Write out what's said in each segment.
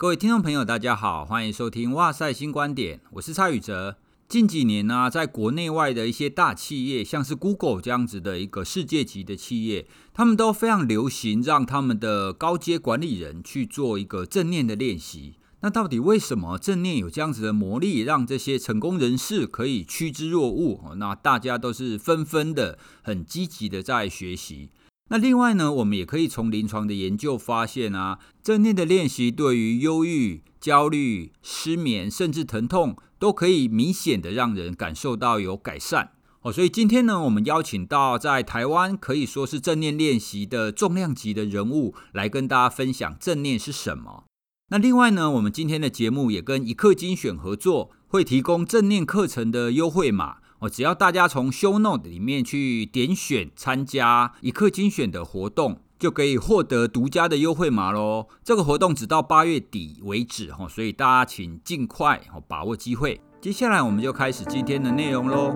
各位听众朋友，大家好，欢迎收听《哇塞新观点》，我是蔡宇哲。近几年呢、在国内外的一些大企业，像是 Google 这样子的一个世界级的企业，他们都非常流行让他们的高阶管理人去做一个正念的练习。那到底为什么正念有这样子的魔力，让这些成功人士可以趋之若鹜？那大家都是纷纷的很积极的在学习。那另外呢，我们也可以从临床的研究发现啊，正念的练习对于忧郁、焦虑、失眠，甚至疼痛，都可以明显的让人感受到有改善哦。所以今天呢，我们邀请到在台湾可以说是正念练习的重量级的人物，来跟大家分享正念是什么。那另外呢，我们今天的节目也跟一课精选合作，会提供正念课程的优惠码。哦，只要大家从 Show Note 里面去点选参加一刻精选的活动，就可以获得独家的优惠码喽。这个活动只到八月底为止哈，所以大家请尽快把握机会。接下来我们就开始今天的内容喽。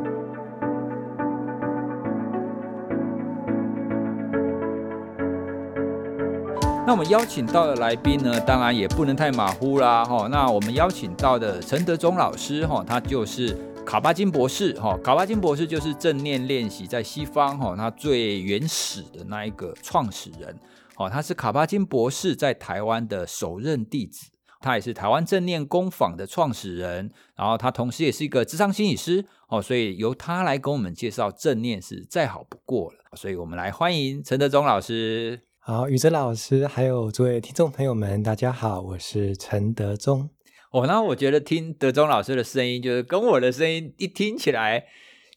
那我们邀请到的来宾呢，当然也不能太马虎啦哈。那我们邀请到的陈德忠老师哈，他就是。卡巴金博士，哈，卡巴金博士就是正念练习在西方，哈，他最原始的那一个创始人，哦，他是卡巴金博士在台湾的首任弟子，他也是台湾正念工坊的创始人，然后他同时也是一个智商心理师，哦，所以由他来跟我们介绍正念是再好不过了，所以我们来欢迎陈德忠老师。好，宇哲老师，还有诸位听众朋友们，大家好，我是陈德忠。哦，那我觉得听德中老师的声音，就是跟我的声音一听起来，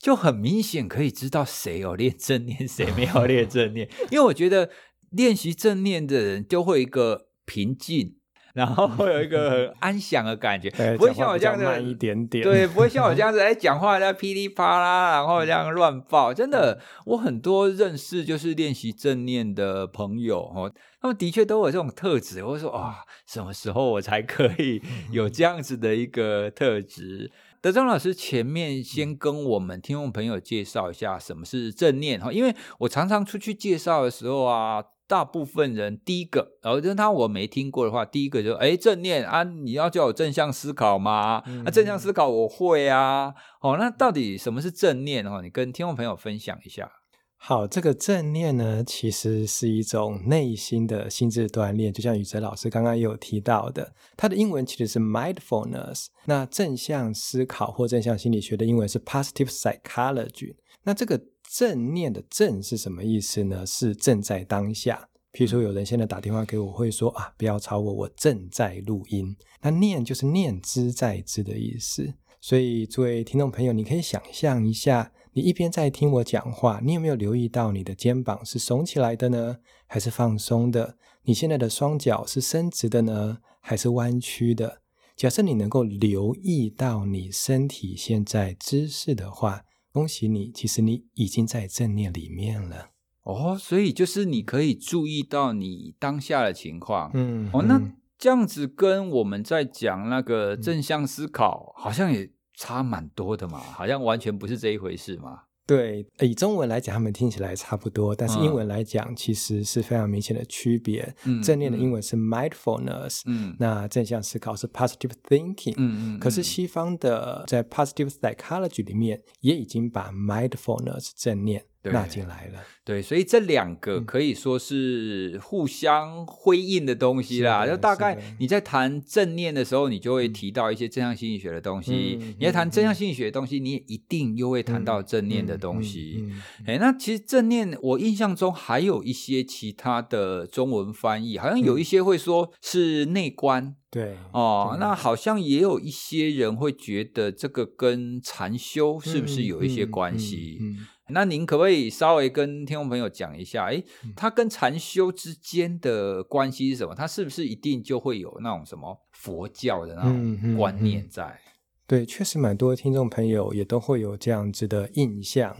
就很明显可以知道谁有练正念，谁没有练正念。因为我觉得练习正念的人就会一个平静，然后会有一个很安详的感觉，不会像我这样子慢一点点，对，不会像我 这样子哎，讲话在噼里啪啦，然后这样乱爆。真的，我很多认识就是练习正念的朋友哦。他们的确都有这种特质，我说啊，什么时候我才可以有这样子的一个特质？德宗老师前面先跟我们听众朋友介绍一下什么是正念哈，因为我常常出去介绍的时候啊，大部分人第一个，然后就他我没听过的话，第一个就哎正念啊，你要叫我正向思考吗？啊，正向思考我会啊，哦，那到底什么是正念哦？你跟听众朋友分享一下。好，这个正念呢，其实是一种内心的心智锻炼，就像宇哲老师刚刚也有提到的，它的英文其实是 mindfulness。那正向思考或正向心理学的英文是 positive psychology。那这个正念的正是什么意思呢？是正在当下。譬如说，有人现在打电话给我，会说啊，不要吵我，我正在录音。那念就是念之在之的意思。所以，诸位听众朋友，你可以想象一下。你一边在听我讲话，你有没有留意到你的肩膀是耸起来的呢，还是放松的？你现在的双脚是伸直的呢，还是弯曲的？假设你能够留意到你身体现在姿势的话，恭喜你，其实你已经在正念里面了。哦，所以就是你可以注意到你当下的情况。嗯，哦，那这样子跟我们在讲那个正向思考，好像也。差蛮多的嘛，好像完全不是这一回事嘛。对，以中文来讲，他们听起来差不多，但是英文来讲，其实是非常明显的区别。嗯，正念的英文是 mindfulness，嗯，那正向思考是 positive thinking，嗯嗯。可是西方的在 positive psychology 里面，也已经把 mindfulness 正念。纳进来了，对，所以这两个可以说是互相辉映的东西啦。就大概你在谈正念的时候，你就会提到一些正向心理学的东西；嗯、你在谈正向心理学的东西，你也一定又会谈到正念的东西。哎，那其实正念，我印象中还有一些其他的中文翻译，好像有一些会说是内观。对哦，那好像也有一些人会觉得这个跟禅修是不是有一些关系？嗯嗯嗯嗯那您可不可以稍微跟听众朋友讲一下，哎，它跟禅修之间的关系是什么？它是不是一定就会有那种什么佛教的那种观念在？嗯嗯嗯、对，确实蛮多听众朋友也都会有这样子的印象。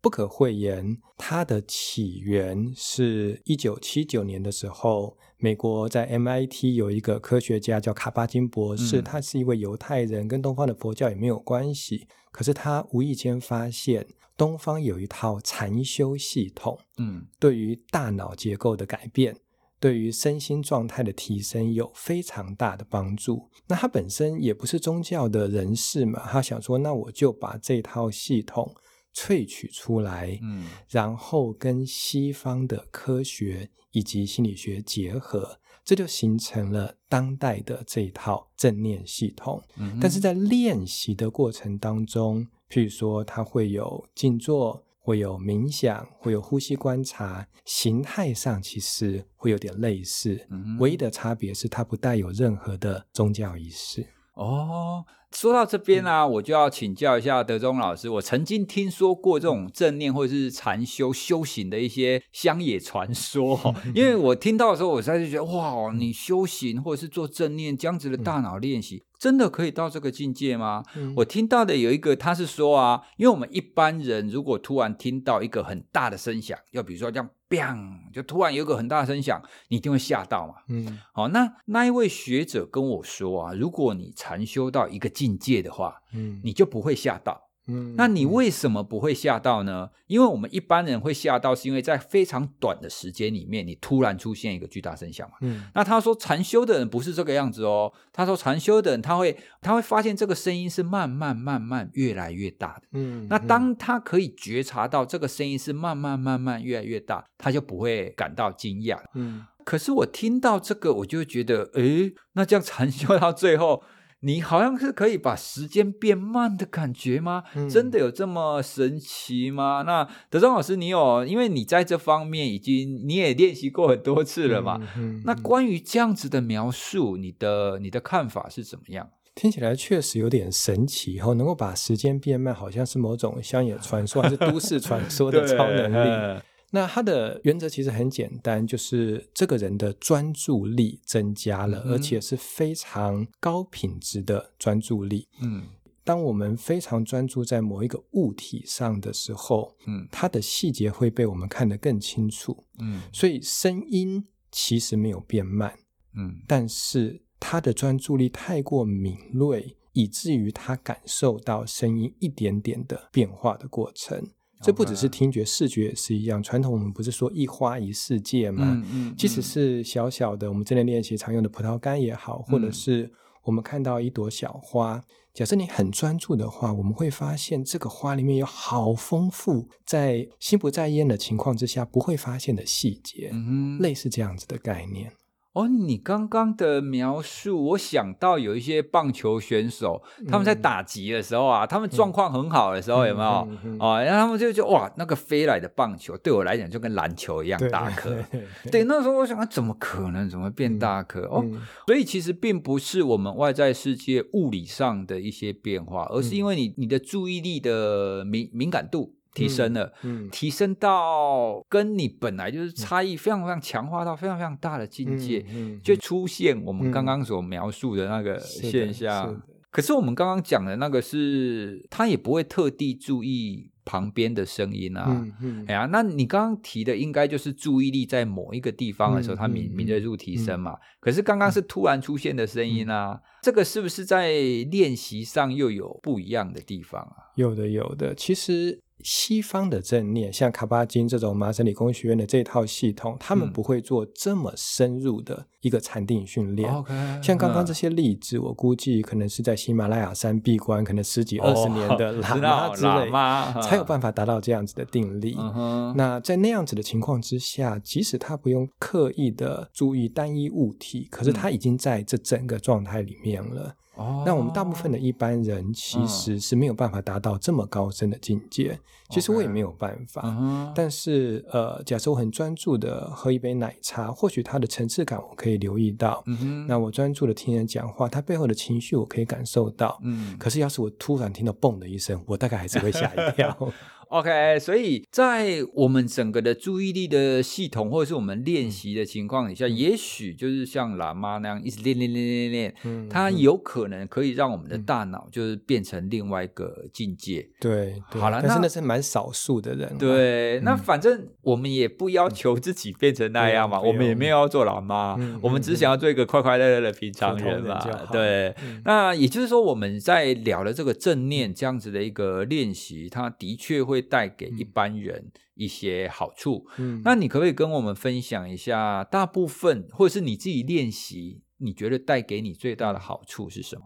不可讳言，它的起源是一九七九年的时候，美国在 MIT 有一个科学家叫卡巴金博士，嗯、他是一位犹太人，跟东方的佛教也没有关系。可是他无意间发现。东方有一套禅修系统，嗯，对于大脑结构的改变，对于身心状态的提升有非常大的帮助。那他本身也不是宗教的人士嘛，他想说，那我就把这套系统萃取出来，嗯，然后跟西方的科学以及心理学结合，这就形成了当代的这一套正念系统。嗯，但是在练习的过程当中，譬如说，它会有静坐。会有冥想，会有呼吸观察，形态上其实会有点类似，嗯、唯一的差别是它不带有任何的宗教仪式。哦，说到这边啊，嗯、我就要请教一下德中老师。我曾经听说过这种正念或者是禅修修行的一些乡野传说，因为我听到的时候，我实在是觉得哇，你修行或者是做正念这样子的大脑练习。嗯真的可以到这个境界吗？嗯、我听到的有一个，他是说啊，因为我们一般人如果突然听到一个很大的声响，要比如说这样 bang，就突然有一个很大的声响，你一定会吓到嘛。嗯，好，那那一位学者跟我说啊，如果你禅修到一个境界的话，嗯，你就不会吓到。嗯，那你为什么不会吓到呢？因为我们一般人会吓到，是因为在非常短的时间里面，你突然出现一个巨大声响嘛。嗯，那他说禅修的人不是这个样子哦。他说禅修的人他会他会发现这个声音是慢慢慢慢越来越大的。嗯，那当他可以觉察到这个声音是慢慢慢慢越来越大，他就不会感到惊讶。嗯，可是我听到这个，我就会觉得，诶，那这样禅修到最后。你好像是可以把时间变慢的感觉吗？嗯、真的有这么神奇吗？那德中老师，你有，因为你在这方面已经你也练习过很多次了嘛。嗯嗯、那关于这样子的描述，你的你的看法是怎么样？听起来确实有点神奇，然后能够把时间变慢，好像是某种乡野传说还是都市传说的 超能力。那它的原则其实很简单，就是这个人的专注力增加了，嗯、而且是非常高品质的专注力。嗯，当我们非常专注在某一个物体上的时候，嗯，它的细节会被我们看得更清楚。嗯，所以声音其实没有变慢。嗯，但是他的专注力太过敏锐，以至于他感受到声音一点点的变化的过程。这不只是听觉，视觉也是一样。传统我们不是说一花一世界吗？嗯嗯、即使是小小的，我们正念练习常用的葡萄干也好，或者是我们看到一朵小花，假设你很专注的话，我们会发现这个花里面有好丰富，在心不在焉的情况之下不会发现的细节，嗯、类似这样子的概念。哦，你刚刚的描述，我想到有一些棒球选手，嗯、他们在打击的时候啊，他们状况很好的时候，嗯、有没有？啊、嗯嗯哦，然后他们就就哇，那个飞来的棒球对我来讲就跟篮球一样大颗。对，那时候我想，怎么可能？怎么变大颗？嗯、哦，所以其实并不是我们外在世界物理上的一些变化，而是因为你你的注意力的敏敏感度。提升了，嗯嗯、提升到跟你本来就是差异非常非常强化到非常非常大的境界，嗯嗯、就出现我们刚刚所描述的那个现象。是可是我们刚刚讲的那个是，他也不会特地注意旁边的声音啊。嗯嗯、哎呀，那你刚刚提的应该就是注意力在某一个地方的时候，他敏敏锐度提升嘛。可是刚刚是突然出现的声音啊，嗯、这个是不是在练习上又有不一样的地方啊？有的，有的。其实。西方的正念，像卡巴金这种麻省理工学院的这套系统，他们不会做这么深入的一个禅定训练。嗯、像刚刚这些例子，嗯、我估计可能是在喜马拉雅山闭关，可能十几二十年的 喇嘛之类，哦、才有办法达到这样子的定力。嗯、那在那样子的情况之下，即使他不用刻意的注意单一物体，可是他已经在这整个状态里面了。哦，那我们大部分的一般人其实是没有办法达到这么高深的境界。嗯、其实我也没有办法。Okay. uh. 但是呃，假设我很专注的喝一杯奶茶，或许它的层次感我可以留意到。那我专注的听人讲话，他背后的情绪我可以感受到。嗯。可是要是我突然听到“嘣”的一声，我大概还是会吓一跳。OK，所以在我们整个的注意力的系统，或者是我们练习的情况底下，嗯、也许就是像喇嘛那样一直练练练练练，嗯、它有可能可以让我们的大脑就是变成另外一个境界。对，对好了，但是那是蛮少数的人。对，嗯、那反正我们也不要求自己变成那样嘛，嗯、我们也没有要做喇嘛，嗯、我们只想要做一个快快乐乐的平常人嘛。对，嗯、那也就是说，我们在聊了这个正念这样子的一个练习，它的确会。会带给一般人一些好处。嗯，那你可不可以跟我们分享一下，大部分或者是你自己练习，你觉得带给你最大的好处是什么？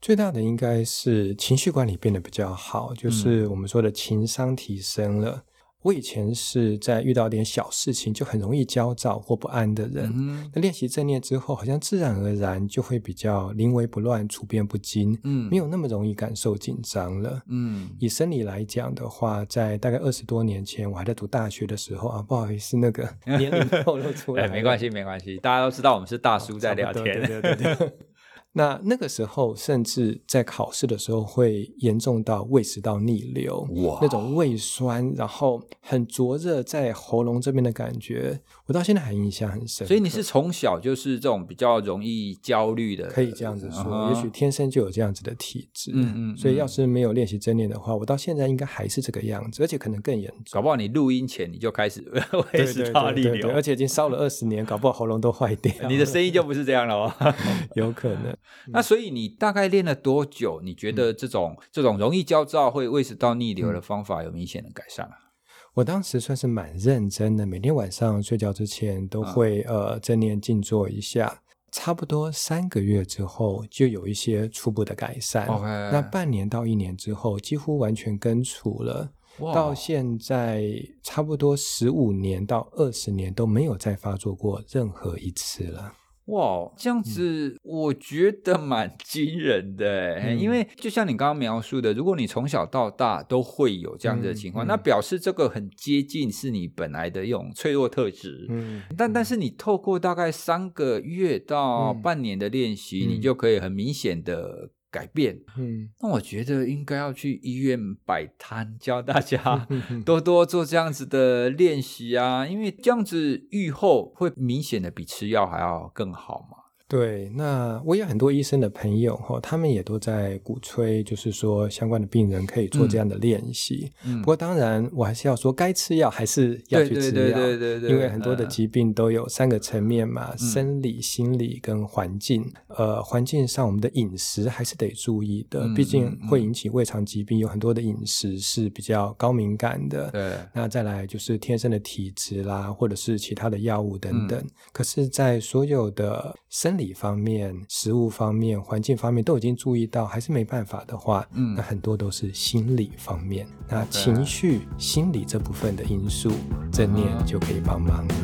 最大的应该是情绪管理变得比较好，就是我们说的情商提升了。我以前是在遇到点小事情就很容易焦躁或不安的人，嗯、那练习正念之后，好像自然而然就会比较临危不乱、处变不惊，嗯，没有那么容易感受紧张了。嗯，以生理来讲的话，在大概二十多年前，我还在读大学的时候啊，不好意思，那个 年龄透露出来，哎，没关系，没关系，大家都知道我们是大叔在聊天，哦、对对对对。那那个时候，甚至在考试的时候，会严重到胃食道逆流，哇，那种胃酸，然后很灼热在喉咙这边的感觉，我到现在还印象很深。所以你是从小就是这种比较容易焦虑的，可以这样子说，嗯、也许天生就有这样子的体质。嗯嗯。所以要是没有练习正念的话，我到现在应该还是这个样子，而且可能更严重。搞不好你录音前你就开始 胃食道逆流，而且已经烧了二十年，搞不好喉咙都坏掉。你的声音就不是这样了哦，有可能。那所以你大概练了多久？你觉得这种、嗯、这种容易焦躁、会胃食道逆流的方法有明显的改善啊？我当时算是蛮认真的，每天晚上睡觉之前都会、嗯、呃正念静坐一下，差不多三个月之后就有一些初步的改善。那半年到一年之后，几乎完全根除了。哇到现在差不多十五年到二十年都没有再发作过任何一次了。哇，这样子我觉得蛮惊人的，嗯、因为就像你刚刚描述的，如果你从小到大都会有这样子的情况，嗯嗯、那表示这个很接近是你本来的一种脆弱特质。嗯，但但是你透过大概三个月到半年的练习，嗯、你就可以很明显的。改变，嗯，那我觉得应该要去医院摆摊，教大家 多多做这样子的练习啊，因为这样子愈后会明显的比吃药还要更好嘛。对，那我有很多医生的朋友哈，他们也都在鼓吹，就是说相关的病人可以做这样的练习。嗯，不过当然我还是要说，该吃药还是要去吃药，对对对对对，因为很多的疾病都有三个层面嘛，嗯、生理、心理跟环境。呃，环境上我们的饮食还是得注意的，毕竟会引起胃肠疾病，有很多的饮食是比较高敏感的。对，那再来就是天生的体质啦，或者是其他的药物等等。嗯、可是，在所有的生理方面、食物方面、环境方面都已经注意到，还是没办法的话，嗯，那很多都是心理方面，那情绪、心理这部分的因素，正念就可以帮忙了。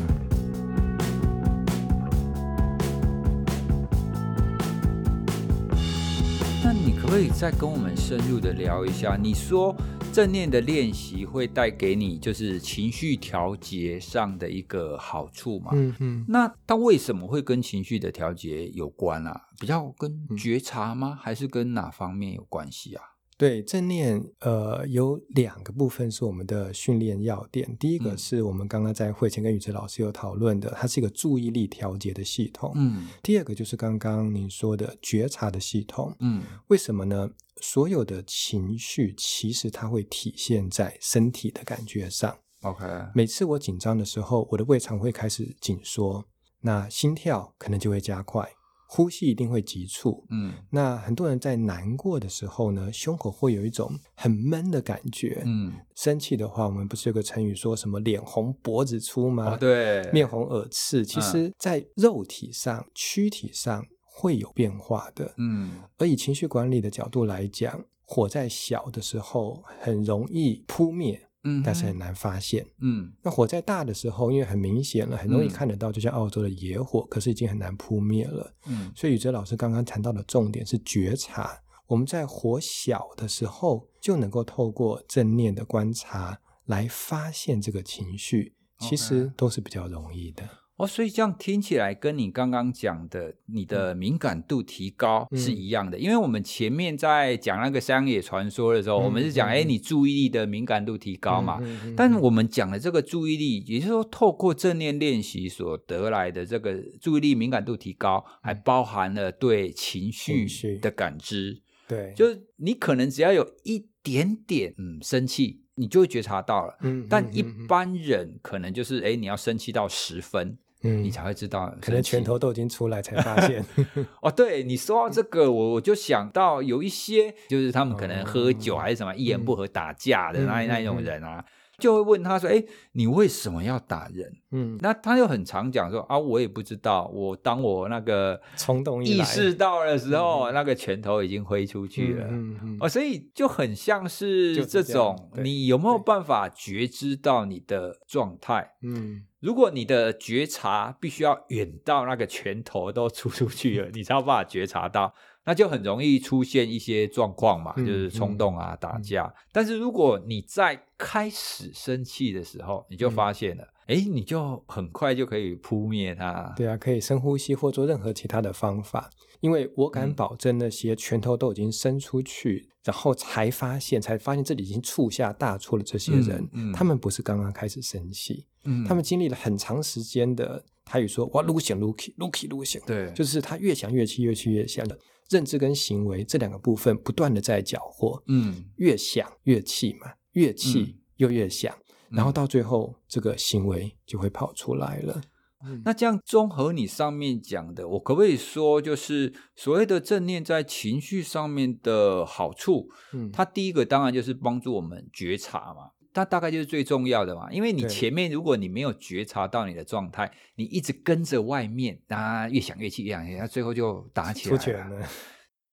那你可不可以再跟我们深入的聊一下？你说。正念的练习会带给你就是情绪调节上的一个好处嘛？嗯嗯。那它为什么会跟情绪的调节有关啊？比较跟觉察吗？还是跟哪方面有关系啊？对，正念，呃，有两个部分是我们的训练要点。第一个是我们刚刚在会前跟宇哲老师有讨论的，它是一个注意力调节的系统。嗯。第二个就是刚刚您说的觉察的系统。嗯。为什么呢？所有的情绪其实它会体现在身体的感觉上。OK，每次我紧张的时候，我的胃肠会开始紧缩，那心跳可能就会加快，呼吸一定会急促。嗯，那很多人在难过的时候呢，胸口会有一种很闷的感觉。嗯，生气的话，我们不是有个成语说什么“脸红脖子粗”吗？哦，对，面红耳赤。其实，在肉体上、躯体上。会有变化的，嗯，而以情绪管理的角度来讲，火在小的时候很容易扑灭，嗯，但是很难发现，嗯，那火在大的时候，因为很明显了，很容易看得到，就像澳洲的野火，嗯、可是已经很难扑灭了，嗯，所以宇哲老师刚刚谈到的重点是觉察，我们在火小的时候就能够透过正念的观察来发现这个情绪，其实都是比较容易的。哦，所以这样听起来跟你刚刚讲的你的敏感度提高是一样的，嗯、因为我们前面在讲那个山野传说的时候，嗯、我们是讲，哎、嗯，你注意力的敏感度提高嘛？但是我们讲的这个注意力，也就是说，透过正念练习所得来的这个注意力敏感度提高，还包含了对情绪的感知。对，就是你可能只要有一点点嗯生气。你就会觉察到了，嗯，但一般人可能就是，哎，你要生气到十分，嗯，你才会知道，可能拳头都已经出来才发现。哦，对，你说到这个，我我就想到有一些，就是他们可能喝酒还是什么，一言不合打架的那那一种人啊。就会问他说：“哎，你为什么要打人？”嗯，那他又很常讲说：“啊，我也不知道。我当我那个冲动意识到的时候，那个拳头已经挥出去了。嗯嗯，哦，所以就很像是这种，你有没有办法觉知到你的状态？嗯，如果你的觉察必须要远到那个拳头都出出去了，你才有办法觉察到。”那就很容易出现一些状况嘛，嗯、就是冲动啊、嗯、打架。但是如果你在开始生气的时候，你就发现了，哎、嗯，你就很快就可以扑灭它。对啊，可以深呼吸或做任何其他的方法。因为我敢保证，那些拳头都已经伸出去，嗯、然后才发现，才发现这里已经触下大错的这些人，嗯嗯、他们不是刚刚开始生气，嗯、他们经历了很长时间的，他与说哇，撸想撸起，撸起撸想，对，就是他越想越气，越气越想的。认知跟行为这两个部分不断的在搅和，嗯，越想越气嘛，越气又越想，嗯、然后到最后这个行为就会跑出来了。嗯、那这样综合你上面讲的，我可不可以说，就是所谓的正念在情绪上面的好处？嗯，它第一个当然就是帮助我们觉察嘛。它大概就是最重要的嘛，因为你前面如果你没有觉察到你的状态，你一直跟着外面，啊，越想越气，越想越气，最后就打起来了。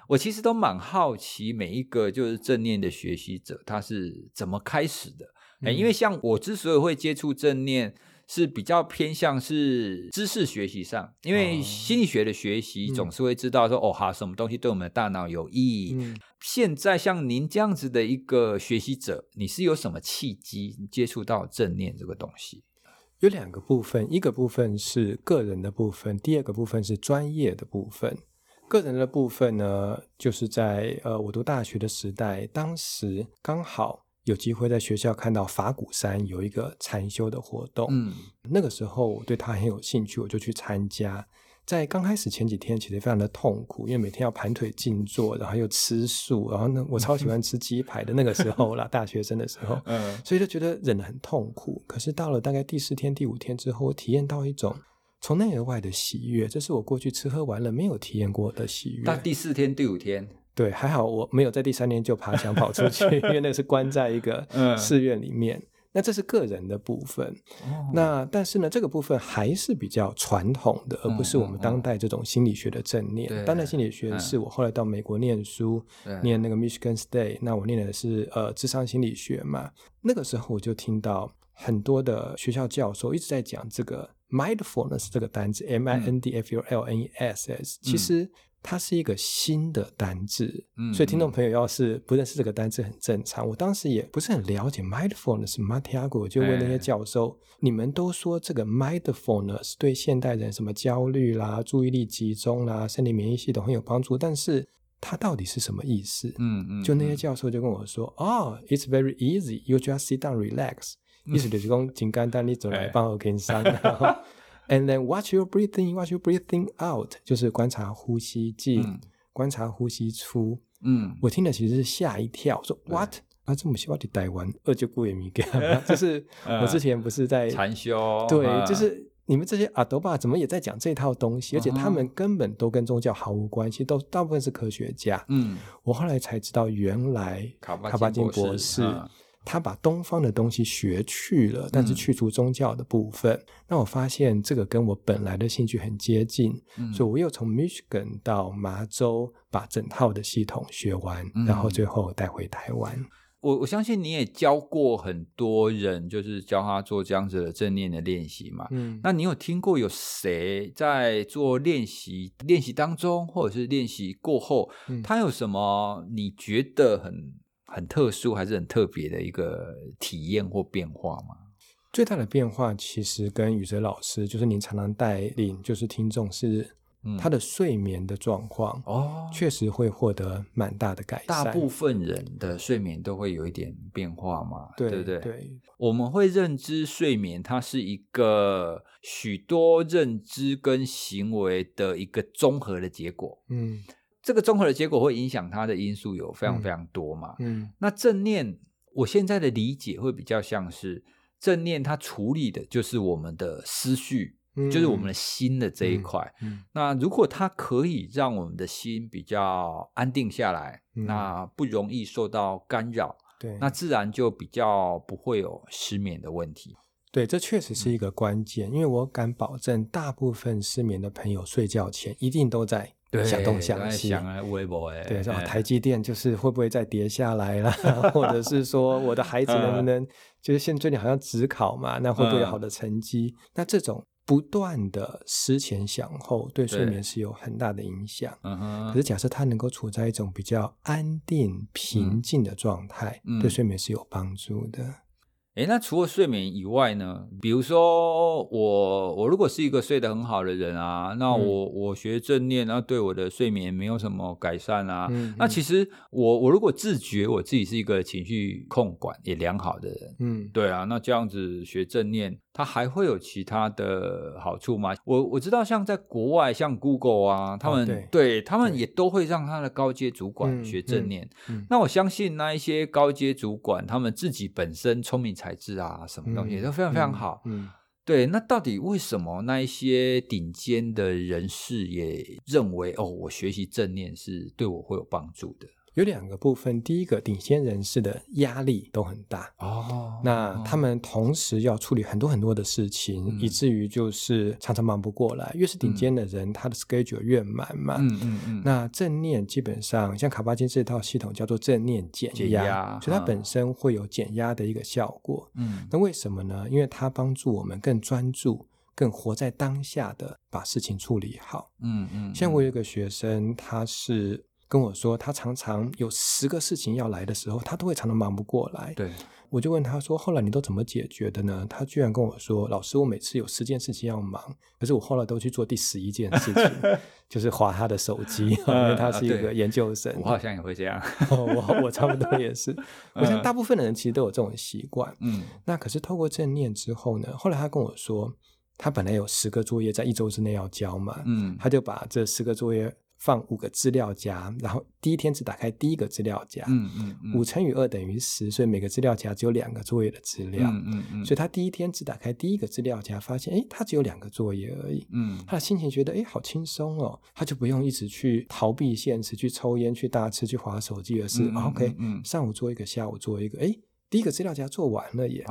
我其实都蛮好奇，每一个就是正念的学习者，他是怎么开始的？因为像我之所以会接触正念。是比较偏向是知识学习上，因为心理学的学习总是会知道说，哦，哈、什么东西对我们的大脑有益。嗯、现在像您这样子的一个学习者，你是有什么契机接触到正念这个东西？有两个部分，一个部分是个人的部分，第二个部分是专业的部分。个人的部分呢，就是在呃，我读大学的时代，当时刚好。有机会在学校看到法鼓山有一个禅修的活动，嗯，那个时候我对他很有兴趣，我就去参加。在刚开始前几天，其实非常的痛苦，因为每天要盘腿静坐，然后又吃素，然后呢，我超喜欢吃鸡排的那个时候啦，大学生的时候，嗯，所以就觉得忍得很痛苦。可是到了大概第四天、第五天之后，我体验到一种从内而外的喜悦，这是我过去吃喝玩乐没有体验过的喜悦。到第四天、第五天。对，还好我没有在第三年就爬墙跑出去，因为那是关在一个寺院里面。嗯、那这是个人的部分。哦、那但是呢，这个部分还是比较传统的，而不是我们当代这种心理学的正念。嗯嗯、当代心理学是我后来到美国念书，嗯、念那个 Michigan State，那我念的是呃智商心理学嘛。那个时候我就听到很多的学校教授一直在讲这个 mindfulness 这个单词，M I N D F U L N E S S，、嗯、其实。它是一个新的单字，嗯，所以听众朋友要是不认识这个单字很正常。我当时也不是很了解 mindfulness 我就问那些教授：欸、你们都说这个 mindfulness 对现代人什么焦虑啦、注意力集中啦、身体免疫系统很有帮助，但是它到底是什么意思？嗯嗯，就那些教授就跟我说：“哦、嗯 oh,，it's very easy, you just sit down, relax。嗯”意思就是讲，简简单，你走来帮我跟上。And then watch your breathing, watch your breathing out，就是观察呼吸进，嗯、观察呼吸出。嗯，我听的其实是吓一跳，说 What？啊，这么喜欢的台湾，二舅姑也没给，就是 我之前不是在禅修，对，就是你们这些阿多巴怎么也在讲这套东西，而且他们根本都跟宗教毫无关系，都大部分是科学家。嗯，我后来才知道，原来卡巴金博士。他把东方的东西学去了，但是去除宗教的部分。嗯、那我发现这个跟我本来的兴趣很接近，嗯、所以我又从 Michigan 到麻州把整套的系统学完，嗯、然后最后带回台湾。我我相信你也教过很多人，就是教他做这样子的正念的练习嘛。嗯，那你有听过有谁在做练习练习当中，或者是练习过后，嗯、他有什么你觉得很？很特殊还是很特别的一个体验或变化吗？最大的变化其实跟宇哲老师，就是您常常带领，就是听众是他的睡眠的状况哦，确实会获得蛮大的改善。大部分人的睡眠都会有一点变化嘛，对，对不对？对，我们会认知睡眠，它是一个许多认知跟行为的一个综合的结果。嗯。这个综合的结果会影响它的因素有非常非常多嘛？嗯，嗯，那正念，我现在的理解会比较像是正念，它处理的就是我们的思绪，嗯、就是我们的心的这一块。那如果它可以让我们的心比较安定下来，嗯、那不容易受到干扰，对，那自然就比较不会有失眠的问题。对，这确实是一个关键，嗯、因为我敢保证，大部分失眠的朋友睡觉前一定都在。想东想西，想啊，微博哎，对，然后台积电就是会不会再跌下来了？或者是说我的孩子能不能，就是现在最近好像只考嘛，那会不会有好的成绩？那这种不断的思前想后，对睡眠是有很大的影响。可是假设他能够处在一种比较安定、平静的状态，对睡眠是有帮助的。诶，那除了睡眠以外呢？比如说我，我如果是一个睡得很好的人啊，那我、嗯、我学正念，然后对我的睡眠没有什么改善啊。那其实我我如果自觉我自己是一个情绪控管也良好的人，嗯，对啊，那这样子学正念。它还会有其他的好处吗？我我知道，像在国外，像 Google 啊，他们、哦、对，对他们也都会让他的高阶主管学正念。嗯嗯嗯、那我相信那一些高阶主管，他们自己本身聪明才智啊，什么东西都非常非常好。嗯，嗯对。那到底为什么那一些顶尖的人士也认为哦，我学习正念是对我会有帮助的？有两个部分，第一个，顶尖人士的压力都很大哦，那他们同时要处理很多很多的事情，嗯、以至于就是常常忙不过来。越是顶尖的人，嗯、他的 schedule 越满嘛。嗯嗯嗯。那正念基本上像卡巴金这套系统叫做正念减压，所以它本身会有减压的一个效果。嗯。那为什么呢？因为它帮助我们更专注、更活在当下的把事情处理好。嗯嗯。嗯像我有一个学生，他是。跟我说，他常常有十个事情要来的时候，他都会常常忙不过来。对，我就问他说：“后来你都怎么解决的呢？”他居然跟我说：“老师，我每次有十件事情要忙，可是我后来都去做第十一件事情，就是划他的手机，因为他是一个研究生。我好像也会这样，我我差不多也是。我想大部分的人其实都有这种习惯。嗯，那可是透过正念之后呢？后来他跟我说，他本来有十个作业在一周之内要交嘛，嗯，他就把这十个作业。放五个资料夹，然后第一天只打开第一个资料夹。嗯嗯，嗯五乘以二等于十，所以每个资料夹只有两个作业的资料。嗯嗯，嗯嗯所以他第一天只打开第一个资料夹，发现哎，他只有两个作业而已。嗯，他的心情觉得哎，好轻松哦，他就不用一直去逃避现实，去抽烟、去大吃、去划手机，而是、OK，上午做一个，下午做一个，诶。第一个资料夹做完了耶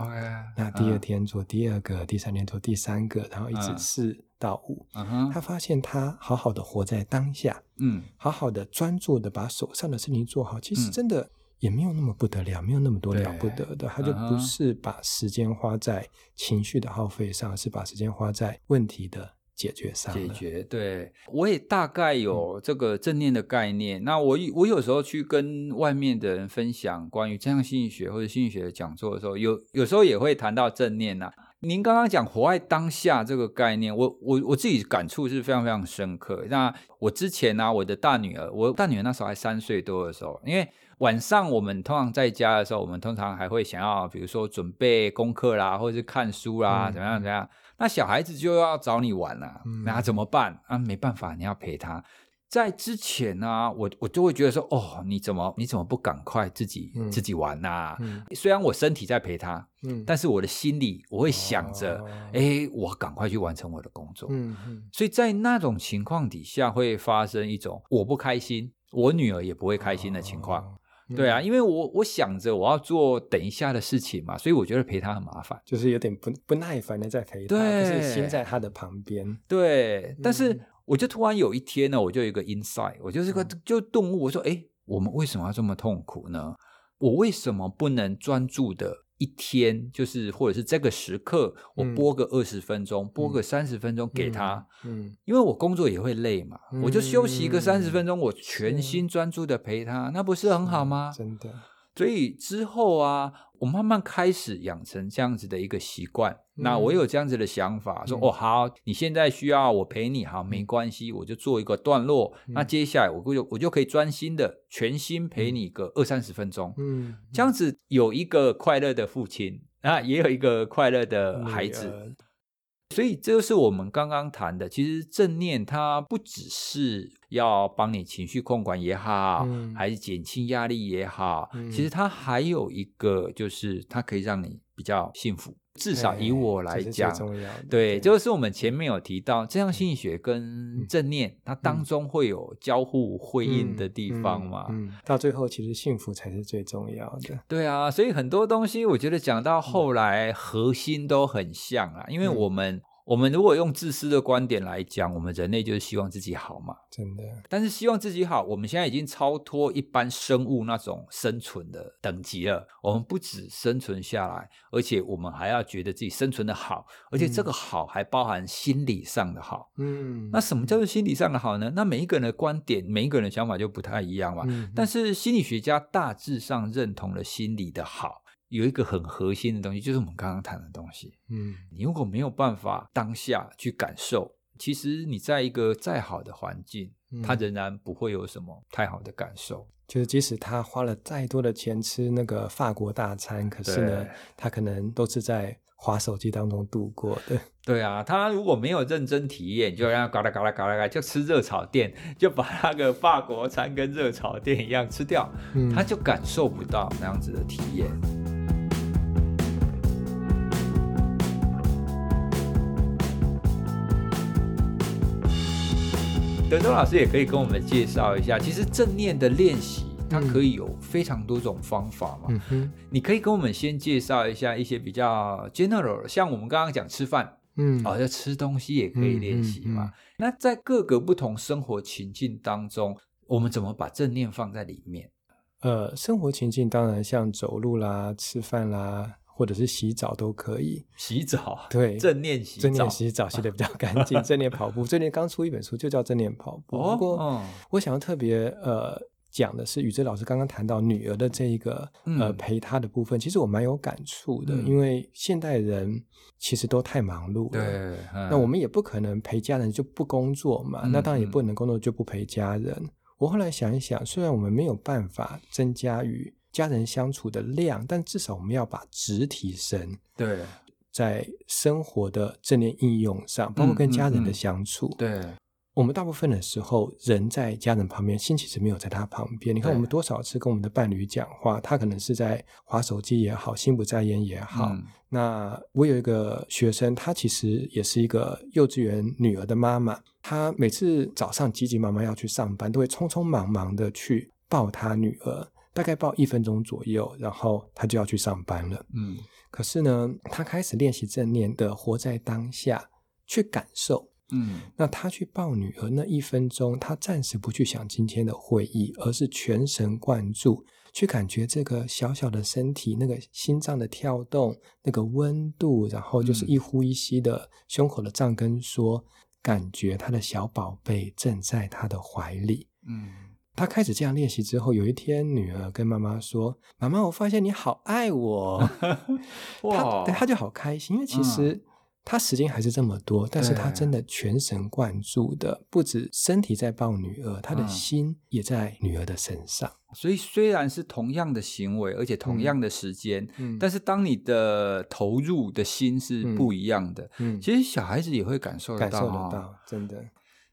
那第二天做第二个，uh, 第三天做第三个，然后一直四到五。Uh, uh. 他发现他好好的活在当下，嗯，好好的专注的把手上的事情做好，其实真的也没有那么不得了，嗯、没有那么多了不得的。Uh. 他就不是把时间花在情绪的耗费上，是把时间花在问题的。解决上，解决，对，我也大概有这个正念的概念。嗯、那我我有时候去跟外面的人分享关于正向心理学或者心理学的讲座的时候，有有时候也会谈到正念呐、啊。您刚刚讲活在当下这个概念，我我我自己感触是非常非常深刻。那我之前呢、啊，我的大女儿，我大女儿那时候还三岁多的时候，因为晚上我们通常在家的时候，我们通常还会想要，比如说准备功课啦，或者是看书啦，嗯、怎么样怎么样。那小孩子就要找你玩了，啊，嗯、那怎么办啊？没办法，你要陪他。在之前呢，啊，我我就会觉得说，哦，你怎么你怎么不赶快自己，嗯、自己玩呐，啊？嗯、虽然我身体在陪他，嗯、但是我的心里我会想着，哎，哦，我赶快去完成我的工作。嗯嗯，所以在那种情况底下，会发生一种我不开心，我女儿也不会开心的情况。哦对啊，因为我我想着我要做等一下的事情嘛，所以我觉得陪他很麻烦，就是有点不不耐烦的在陪他，对，是心在他的旁边。对，但是我就突然有一天呢，我就有一个 insight，我就是个就动物，我说，哎，我们为什么要这么痛苦呢？我为什么不能专注的？一天就是，或者是这个时刻，我播个二十分钟，嗯、播、个三十分钟给他，嗯，嗯因为我工作也会累嘛，嗯、我就休息一个三十分钟，我全心专注的陪他，那不是很好吗？真的。所以之后啊，我慢慢开始养成这样子的一个习惯。嗯、那我有这样子的想法，说、嗯、哦好，你现在需要我陪你，好，没关系，我就做一个段落。嗯、那接下来我就我就可以专心的全心陪你个二三十分钟。嗯，这样子有一个快乐的父亲 啊，也有一个快乐的孩子。所以这就是我们刚刚谈的，其实正念它不只是要帮你情绪控管也好，嗯、还是减轻压力也好，嗯、其实它还有一个就是它可以让你比较幸福。至少以我来讲，对，对，就是我们前面有提到，正向心理学跟正念，嗯、它当中会有交互辉映的地方嘛。到最后，其实幸福才是最重要的。对啊，所以很多东西，我觉得讲到后来，核心都很像啊，因为我们。嗯我们如果用自私的观点来讲，我们人类就是希望自己好嘛，真的。但是希望自己好，我们现在已经超脱一般生物那种生存的等级了。我们不止生存下来，而且我们还要觉得自己生存的好，而且这个好还包含心理上的好。嗯，那什么叫做心理上的好呢？那每一个人的观点，每一个人的想法就不太一样嘛。嗯，但是心理学家大致上认同了心理的好。有一个很核心的东西，就是我们刚刚谈的东西。嗯，你如果没有办法当下去感受，其实你在一个再好的环境，嗯，他仍然不会有什么太好的感受。就是即使他花了再多的钱吃那个法国大餐，可是呢，他可能都是在滑手机当中度过的。对啊，他如果没有认真体验，就让他嘎啦嘎啦嘎啦嘎，就吃热炒店，就把那个法国餐跟热炒店一样吃掉，嗯，他就感受不到那样子的体验。德州老师也可以跟我们介绍一下，其实正念的练习，它可以有非常多种方法嘛。嗯、你可以跟我们先介绍一下一些比较 general，像我们刚刚讲吃饭，嗯，哦，要吃东西也可以练习嘛。嗯嗯嗯、那在各个不同生活情境当中，我们怎么把正念放在里面？呃，生活情境当然像走路啦、吃饭啦。或者是洗澡都可以，洗澡 对，正念洗澡，正念洗澡洗得比较干净。正念跑步，正念刚出一本书，就叫正念跑步。哦、不过，哦、我想要特别呃讲的是，宇哲老师刚刚谈到女儿的这一个、嗯、呃陪她的部分，其实我蛮有感触的，嗯、因为现代人其实都太忙碌了，对，嗯、那我们也不可能陪家人就不工作嘛，嗯、那当然也不能工作就不陪家人。嗯、我后来想一想，虽然我们没有办法增加与家人相处的量，但至少我们要把值提升。对，在生活的正念应用上，包括跟家人的相处。嗯嗯嗯、对，我们大部分的时候人在家人旁边，心其实没有在他旁边。你看，我们多少次跟我们的伴侣讲话，他可能是在划手机也好，心不在焉也好。嗯、那我有一个学生，他其实也是一个幼稚园女儿的妈妈，她每次早上急急忙忙要去上班，都会匆匆忙忙的去抱她女儿。大概抱一分钟左右，然后他就要去上班了。嗯，可是呢，他开始练习正念的活在当下，去感受。嗯，那他去抱女儿那一分钟，他暂时不去想今天的会议，而是全神贯注去感觉这个小小的身体，那个心脏的跳动，那个温度，然后就是一呼一吸的胸口的胀跟缩，感觉他的小宝贝正在他的怀里。嗯。他开始这样练习之后，有一天，女儿跟妈妈说：“妈妈，我发现你好爱我。哇”他对他就好开心，因为其实他时间还是这么多，嗯、但是他真的全神贯注的，不止身体在抱女儿，他的心也在女儿的身上。所以虽然是同样的行为，而且同样的时间，嗯、但是当你的投入的心是不一样的，嗯，其实小孩子也会感受得到，感受得到，真的。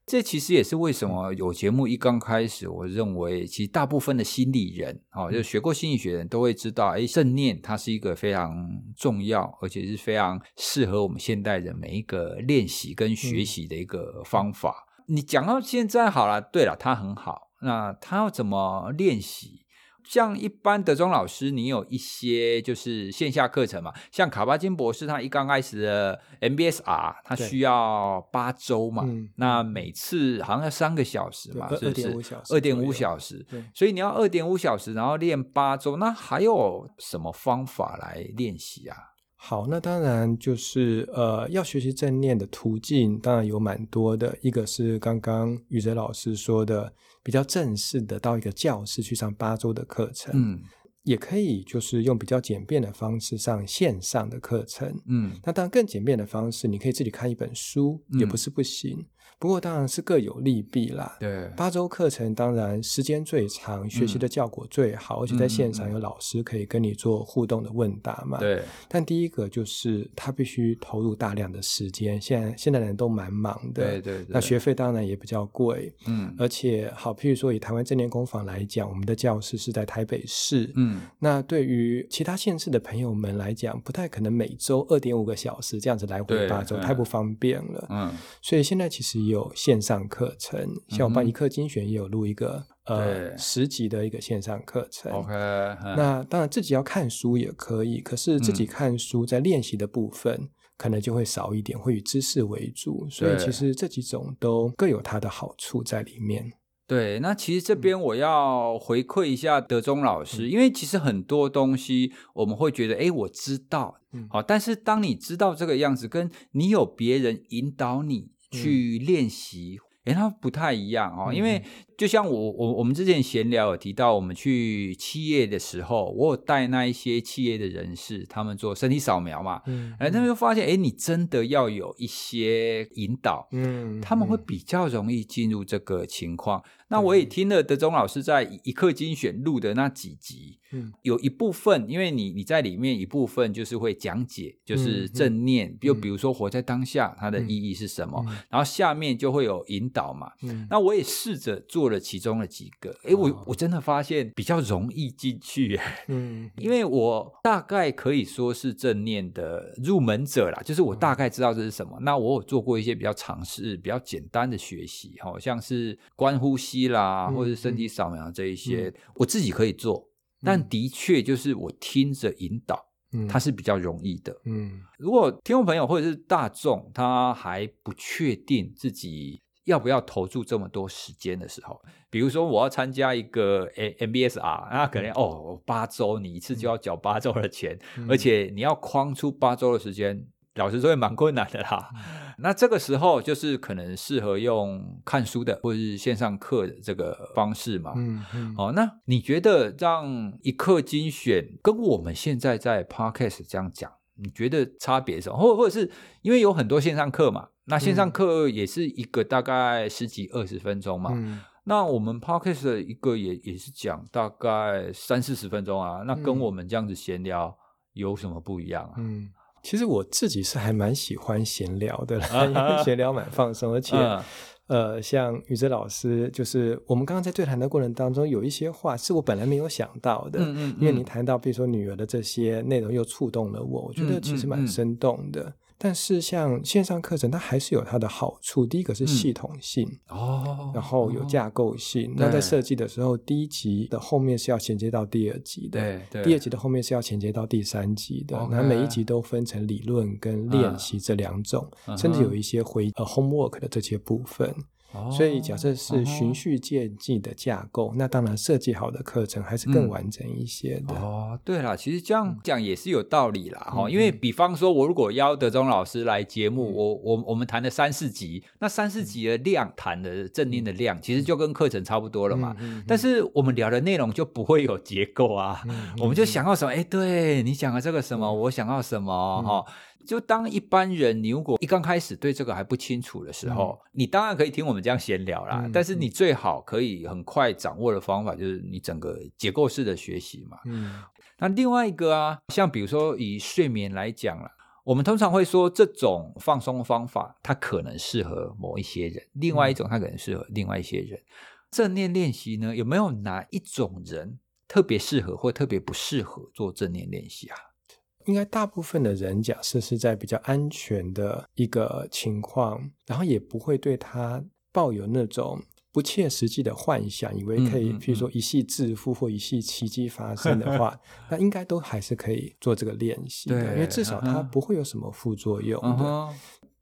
这其实也是为什么有节目一刚开始，我认为其实大部分的心理人，哦，就学过心理学的人都会知道，哎，正念它是一个非常重要，而且是非常适合我们现代人每一个练习跟学习的一个方法。嗯、你讲到现在好了，对了，它很好，那它要怎么练习？像一般德中老师，你有一些就是线下课程嘛？像卡巴金博士，他一刚开始的 MBSR，他需要八周嘛？嗯、那每次好像要三个小时嘛？是不是？二点五小时。对，所以你要二点五小时，然后练八周，那还有什么方法来练习啊？好，那当然就是呃，要学习正念的途径，当然有蛮多的。一个是刚刚宇哲老师说的。比较正式的到一个教室去上八周的课程，嗯，也可以就是用比较简便的方式上线上的课程，嗯，那当然更简便的方式，你可以自己看一本书，嗯，也不是不行。不过当然是各有利弊啦。对，八周课程当然时间最长，学习的效果最好，嗯、而且在现场有老师可以跟你做互动的问答嘛。对。但第一个就是他必须投入大量的时间，现在现在人都蛮忙的。对对对。那学费当然也比较贵。嗯。而且好，譬如说以台湾正念工坊来讲，我们的教室是在台北市。嗯。那对于其他县市的朋友们来讲，不太可能每周二点五个小时这样子来回八周，太不方便了。嗯。所以现在其实。有线上课程，像我们一课精选也有录一个、嗯、呃十集的一个线上课程。OK，那当然自己要看书也可以，可是自己看书在练习的部分、嗯、可能就会少一点，会以知识为主。所以其实这几种都各有它的好处在里面。对，那其实这边我要回馈一下德中老师，嗯、因为其实很多东西我们会觉得，哎，我知道，嗯，好，但是当你知道这个样子，跟你有别人引导你。去练习，诶，它不太一样哦，因为。就像我我我们之前闲聊有提到，我们去企业的时候，我有带那一些企业的人士，他们做身体扫描嘛，嗯，哎，他们就发现，哎，你真的要有一些引导，嗯，他们会比较容易进入这个情况。嗯、那我也听了德中老师在一课精选录的那几集，嗯，有一部分，因为你你在里面一部分就是会讲解，就是正念，就、嗯、比如说活在当下，它的意义是什么，嗯、然后下面就会有引导嘛，嗯，那我也试着做。了其中的几个，哎，我我真的发现比较容易进去，嗯，因为我大概可以说是正念的入门者啦，就是我大概知道这是什么。嗯、那我有做过一些比较尝试、比较简单的学习，好像是观呼吸啦，嗯、或者是身体扫描这一些，嗯、我自己可以做。但的确就是我听着引导，嗯，它是比较容易的，嗯。如果听众朋友或者是大众，他还不确定自己。要不要投注这么多时间的时候，比如说我要参加一个 MBSR，那可能哦八周你一次就要缴八周的钱，嗯、而且你要框出八周的时间，老实说也蛮困难的啦。嗯、那这个时候就是可能适合用看书的或者是线上课的这个方式嘛。嗯嗯。哦，那你觉得让一课精选跟我们现在在 Podcast 这样讲，你觉得差别是什么？或或者是因为有很多线上课嘛？那线上课也是一个大概十几二十分钟嘛，嗯、那我们 Podcast 的一个也也是讲大概三四十分钟啊，那跟我们这样子闲聊有什么不一样啊？嗯，其实我自己是还蛮喜欢闲聊的啦，因 为闲聊蛮放松，而且、嗯、呃，像宇哲老师，就是我们刚刚在对谈的过程当中，有一些话是我本来没有想到的，嗯嗯，因为你谈到比如说女儿的这些内容，又触动了我，我觉得其实蛮生动的。但是像线上课程，它还是有它的好处。第一个是系统性、嗯、哦，然后有架构性。哦、那在设计的时候，第一集的后面是要衔接到第二集的，对对。第二集的后面是要衔接到第三集的。那每一集都分成理论跟练习这两种，嗯、甚至有一些回呃 homework 的这些部分。所以，假设是循序渐进的架构，哦、那当然设计好的课程还是更完整一些的。哦，对了，其实这样讲也是有道理啦。哈、嗯，因为比方说，我如果邀德中老师来节目，嗯、我我我们谈的三四集，那三四集的量谈的正念的量，其实就跟课程差不多了嘛。但是我们聊的内容就不会有结构啊，我们就想要什么？哎，对你讲的这个什么，嗯、我想要什么？哈、嗯。就当一般人，你如果一刚开始对这个还不清楚的时候，嗯、你当然可以听我们这样闲聊啦。嗯、但是你最好可以很快掌握的方法，就是你整个结构式的学习嘛。嗯，那另外一个啊，像比如说以睡眠来讲啦，我们通常会说这种放松方法，它可能适合某一些人；另外一种，它可能适合另外一些人。嗯、正念练习呢，有没有哪一种人特别适合或特别不适合做正念练习啊？应该大部分的人，假设是在比较安全的一个情况，然后也不会对他抱有那种不切实际的幻想，以为可以，譬如说一系致富或一系奇迹发生的话，那应该都还是可以做这个练习的，因为至少它不会有什么副作用的。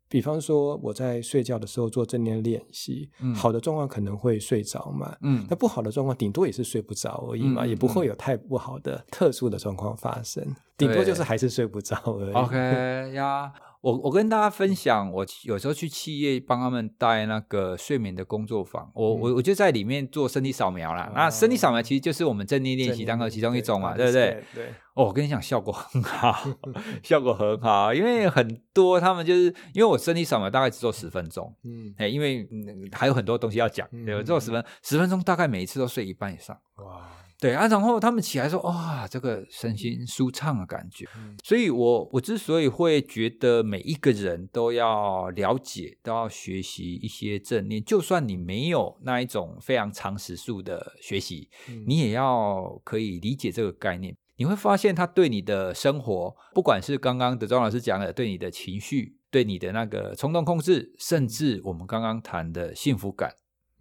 Uh. 比方说，我在睡觉的时候做正念练习，嗯、好的状况可能会睡着嘛，嗯，那不好的状况顶多也是睡不着而已嘛，嗯、也不会有太不好的特殊的状况发生，顶、嗯、多就是还是睡不着而已。OK 呀。我我跟大家分享，我有时候去企业帮他们带那个睡眠的工作坊，我我我就在里面做身体扫描啦。那身体扫描其实就是我们正念练习当中其中一种嘛，对不对？对。哦，我跟你讲，效果很好，效果很好，因为很多他们就是因为我身体扫描大概只做十分钟，嗯，哎，因为还有很多东西要讲，对，做十分十分钟，大概每一次都睡一半以上，哇。对啊，然后他们起来说：“哇，这个身心舒畅的感觉。嗯”所以我，我我之所以会觉得每一个人都要了解，都要学习一些正念，就算你没有那一种非常长时数的学习，嗯、你也要可以理解这个概念。你会发现，它对你的生活，不管是刚刚德庄老师讲的，对你的情绪，对你的那个冲动控制，甚至我们刚刚谈的幸福感，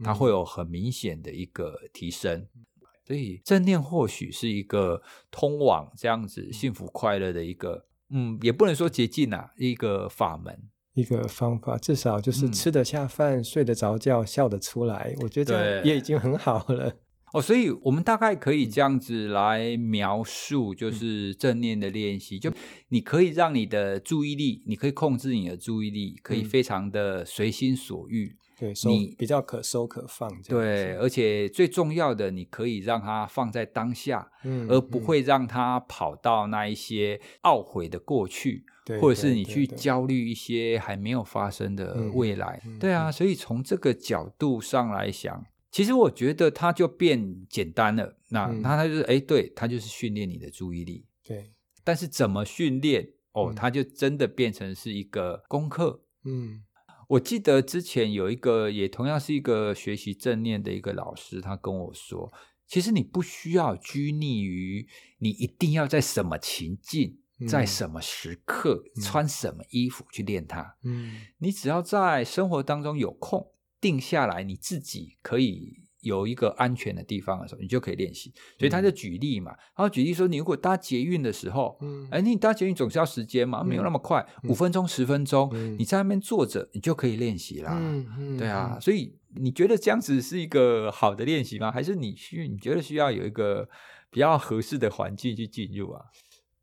它会有很明显的一个提升。嗯所以正念或许是一个通往这样子幸福快乐的一个，嗯，也不能说捷径啊，一个法门，一个方法，至少就是吃得下饭、嗯、睡得着觉、笑得出来，我觉得也已经很好了。哦，所以我们大概可以这样子来描述，就是正念的练习，嗯、就你可以让你的注意力，你可以控制你的注意力，可以非常的随心所欲。对，你比较可收可放，对，而且最重要的，你可以让它放在当下，嗯，而不会让它跑到那一些懊悔的过去，对，或者是你去焦虑一些还没有发生的未来，对啊，所以从这个角度上来想，其实我觉得它就变简单了。那那它就是，哎，对，它就是训练你的注意力，对。但是怎么训练？哦，它就真的变成是一个功课，嗯。我记得之前有一个也同样是一个学习正念的一个老师，他跟我说，其实你不需要拘泥于你一定要在什么情境，嗯、在什么时刻、嗯、穿什么衣服去练它。嗯，你只要在生活当中有空，定下来，你自己可以。有一个安全的地方的时候，你就可以练习。所以他就举例嘛，然后举例说，你如果搭捷运的时候，嗯，哎，你搭捷运总是要时间嘛，没有那么快，五分钟、十分钟，你在那边坐着，你就可以练习啦。嗯，对啊，所以你觉得这样子是一个好的练习吗？还是你需你觉得需要有一个比较合适的环境去进入啊？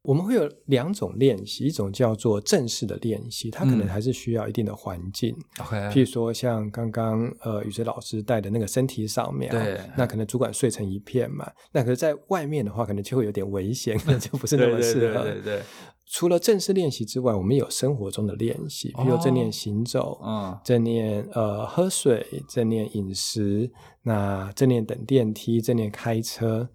我们会有两种练习，一种叫做正式的练习，它可能还是需要一定的环境。OK，譬如说像刚刚呃宇哲老师带的那个身体扫描，对，那可能主管睡成一片嘛，那可是在外面的话，可能就会有点危险，可能就不是那么适合。对对对，对，对。除了正式练习之外，我们有生活中的练习，比如正念行走，嗯，正念呃喝水，正念饮食，那正念等电梯，正念开车。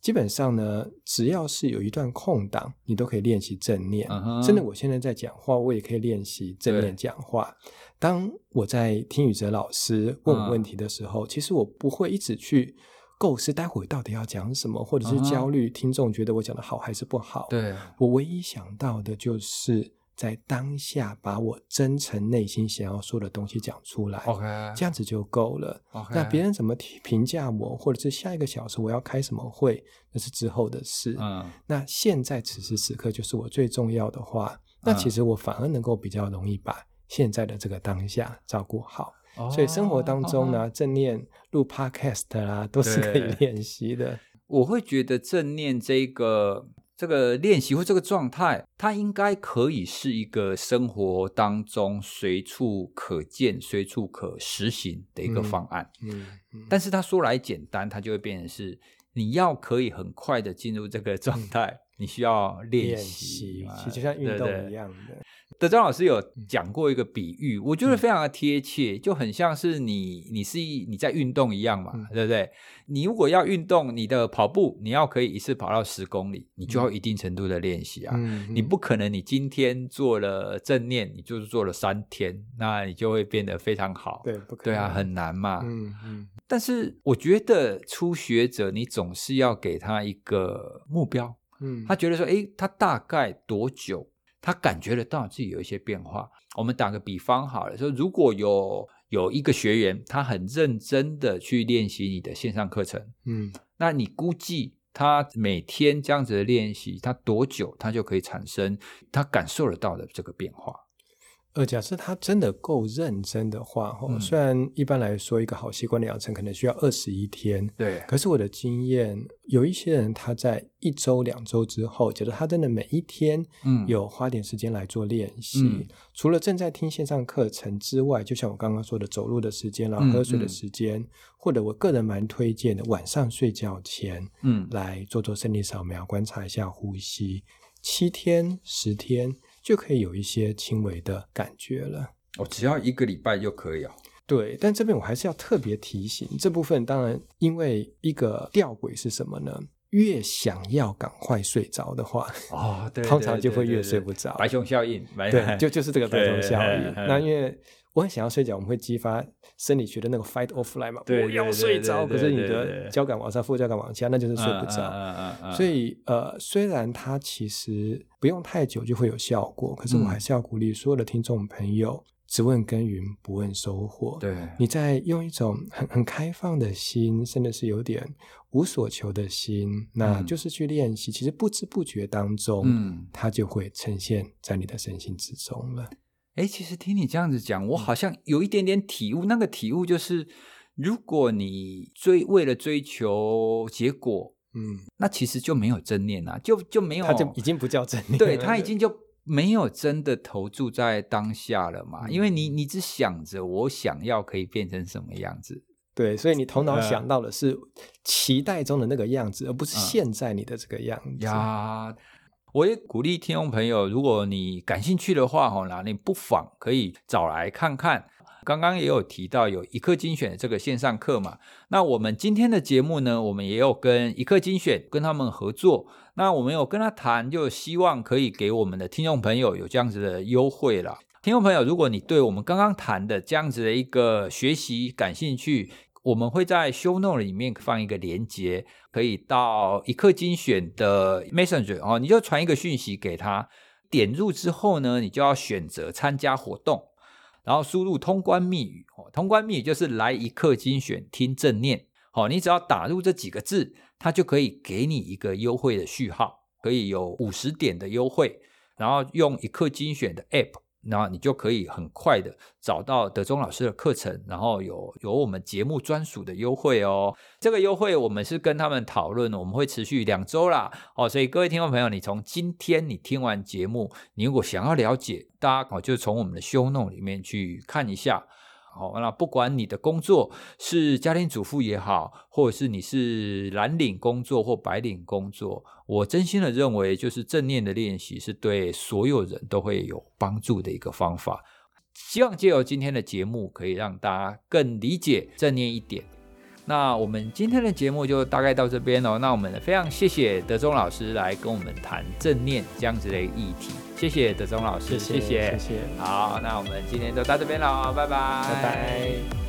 基本上呢，只要是有一段空档，你都可以练习正念。Uh huh. 甚至我现在在讲话，我也可以练习正念讲话。当我在听宇哲老师问我问题的时候，uh huh. 其实我不会一直去构思待会到底要讲什么，或者是焦虑听众觉得我讲的好还是不好。对、uh. 我唯一想到的就是。在当下，把我真诚内心想要说的东西讲出来，Okay. 这样子就够了。Okay. 那别人怎么评价我，或者是下一个小时我要开什么会，那是之后的事。嗯，那现在此时此刻就是我最重要的话，那其实我反而能够比较容易把现在的这个当下照顾好。Oh. 所以生活当中呢，oh. 正念录 Podcast 啦，都是可以练习的。我会觉得正念这个。这个练习或这个状态，它应该可以是一个生活当中随处可见、随处可实行的一个方案。嗯，嗯嗯，但是它说来简单，它就会变成是你要可以很快的进入这个状态，嗯、你需要练习，其实就像运动一样的。对对德章老师有讲过一个比喻，我觉得非常的贴切，就很像是你，你是你在运动一样嘛，对不对？你如果要运动，你的跑步，你要可以一次跑到十公里，你就要一定程度的练习啊。你不可能你今天做了正念，你就是做了三天，那你就会变得非常好。对，不可能。对啊，很难嘛。嗯嗯。但是我觉得初学者，你总是要给他一个目标。嗯。他觉得说，诶，他大概多久？他感觉得到自己有一些变化。我们打个比方好了，说如果有有一个学员，他很认真的去练习你的线上课程，嗯，那你估计他每天这样子的练习，他多久他就可以产生他感受得到的这个变化？呃，假设他真的够认真的话，哈、嗯，虽然一般来说一个好习惯的养成可能需要二十一天，对，可是我的经验，有一些人他在一周、两周之后，觉得他真的每一天，嗯，有花点时间来做练习，嗯、除了正在听线上课程之外，就像我刚刚说的，走路的时间啦、喝水的时间，或者我个人蛮推荐的，晚上睡觉前，嗯，来做做身体扫描，观察一下呼吸，七天、十天。就可以有一些轻微的感觉了。哦，只要一个礼拜就可以哦。对，但这边我还是要特别提醒，这部分当然因为一个吊诡是什么呢？越想要赶快睡着的话，哦，对，通常就会越睡不着。白熊效应，对，就就是这个白 熊效应。那因为我很想要睡觉，我们会激发生理学的那个 fight or flight 嘛，我要睡着。可是你的交感往上，副交感往下，那就是睡不着。所以呃，虽然它其实不用太久就会有效果，可是我还是要鼓励所有的听众朋友，只问耕耘，不问收获。对，你在用一种很很开放的心，甚至是有点无所求的心，那就是去练习。其实不知不觉当中，嗯，它就会呈现在你的身心之中了。哎，其实听你这样子讲，我好像有一点点体悟。那个体悟就是，如果你追为了追求结果，嗯，那其实就没有正念了，就就没有，他就已经不叫正念，对，他已经就没有真的投注在当下了嘛。嗯，因为你你只想着我想要可以变成什么样子，对，所以你头脑想到的是期待中的那个样子，而不是现在你的这个样子。我也鼓励听众朋友，如果你感兴趣的话，哈，那你不妨可以找来看看。刚刚也有提到有一课精选的这个线上课嘛，那我们今天的节目呢，我们也有跟一课精选跟他们合作。那我们有跟他谈，就希望可以给我们的听众朋友有这样子的优惠了。听众朋友，如果你对我们刚刚谈的这样子的一个学习感兴趣，我们会在 show note 里面放一个连接，可以到一课精选的 Messenger 哦，你就传一个讯息给他，点入之后呢，你就要选择参加活动，然后输入通关密语哦，通关密语就是来一课精选听正念，好，你只要打入这几个字，它就可以给你一个优惠的序号，可以有五十点的优惠，然后用一课精选的 app。那你就可以很快的找到德中老师的课程，然后有有我们节目专属的优惠哦。这个优惠我们是跟他们讨论，我们会持续两周啦。哦，所以各位听众朋友，你从今天你听完节目，你如果想要了解，大家哦就从我们的修弄里面去看一下。哦，那不管你的工作是家庭主妇也好，或者是你是蓝领工作或白领工作，我真心的认为，就是正念的练习是对所有人都会有帮助的一个方法。希望借由今天的节目，可以让大家更理解正念一点。那我们今天的节目就大概到这边哦。那我们非常谢谢德中老师来跟我们谈正念这样子的议题。谢谢德中老师，谢谢，谢谢。好，那我们今天就到这边了，拜拜，拜拜。